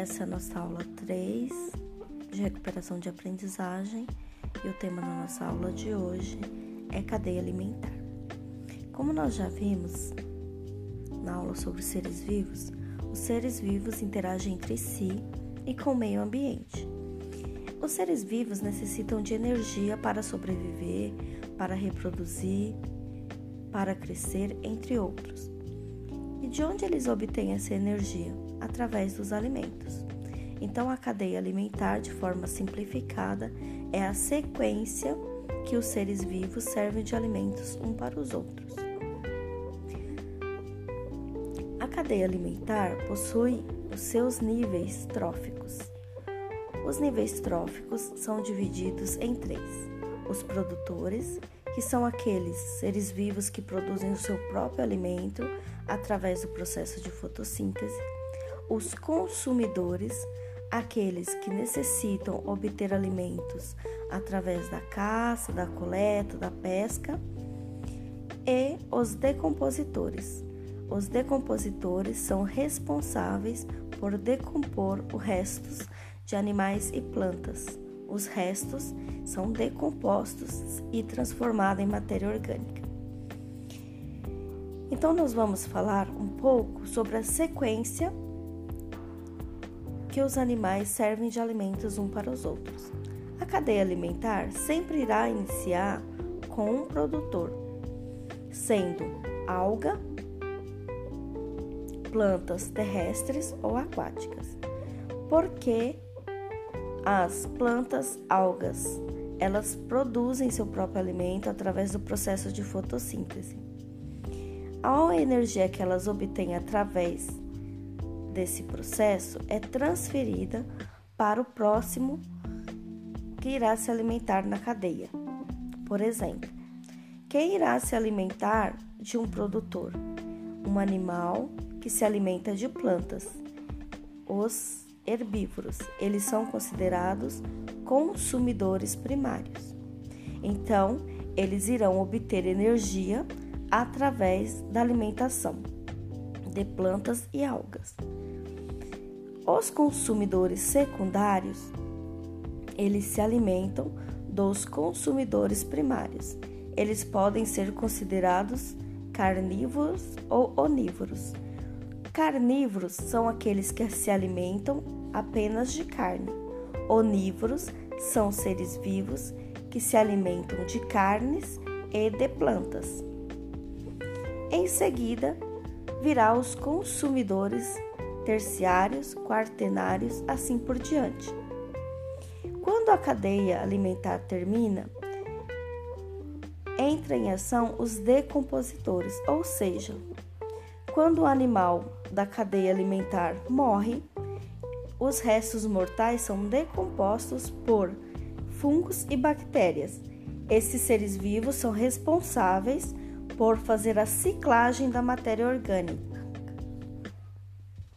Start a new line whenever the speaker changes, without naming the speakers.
Essa é a nossa aula 3 de recuperação de aprendizagem e o tema da nossa aula de hoje é cadeia alimentar. Como nós já vimos na aula sobre seres vivos, os seres vivos interagem entre si e com o meio ambiente. Os seres vivos necessitam de energia para sobreviver, para reproduzir, para crescer, entre outros. E de onde eles obtêm essa energia? Através dos alimentos. Então, a cadeia alimentar, de forma simplificada, é a sequência que os seres vivos servem de alimentos um para os outros. A cadeia alimentar possui os seus níveis tróficos. Os níveis tróficos são divididos em três: os produtores, que são aqueles seres vivos que produzem o seu próprio alimento através do processo de fotossíntese, os consumidores, aqueles que necessitam obter alimentos através da caça, da coleta, da pesca, e os decompositores. Os decompositores são responsáveis por decompor os restos de animais e plantas. Os restos são decompostos e transformados em matéria orgânica. Então, nós vamos falar um pouco sobre a sequência que os animais servem de alimentos um para os outros. A cadeia alimentar sempre irá iniciar com um produtor, sendo alga, plantas terrestres ou aquáticas. Porque as plantas algas, elas produzem seu próprio alimento através do processo de fotossíntese. A energia que elas obtêm através desse processo é transferida para o próximo que irá se alimentar na cadeia. Por exemplo, quem irá se alimentar de um produtor? Um animal que se alimenta de plantas. Os herbívoros, eles são considerados consumidores primários. Então, eles irão obter energia através da alimentação de plantas e algas. Os consumidores secundários, eles se alimentam dos consumidores primários. Eles podem ser considerados carnívoros ou onívoros. Carnívoros são aqueles que se alimentam apenas de carne. Onívoros são seres vivos que se alimentam de carnes e de plantas. Em seguida, virá os consumidores terciários, quaternários, assim por diante. Quando a cadeia alimentar termina, entra em ação os decompositores, ou seja, quando o animal da cadeia alimentar morre, os restos mortais são decompostos por fungos e bactérias. Esses seres vivos são responsáveis por fazer a ciclagem da matéria orgânica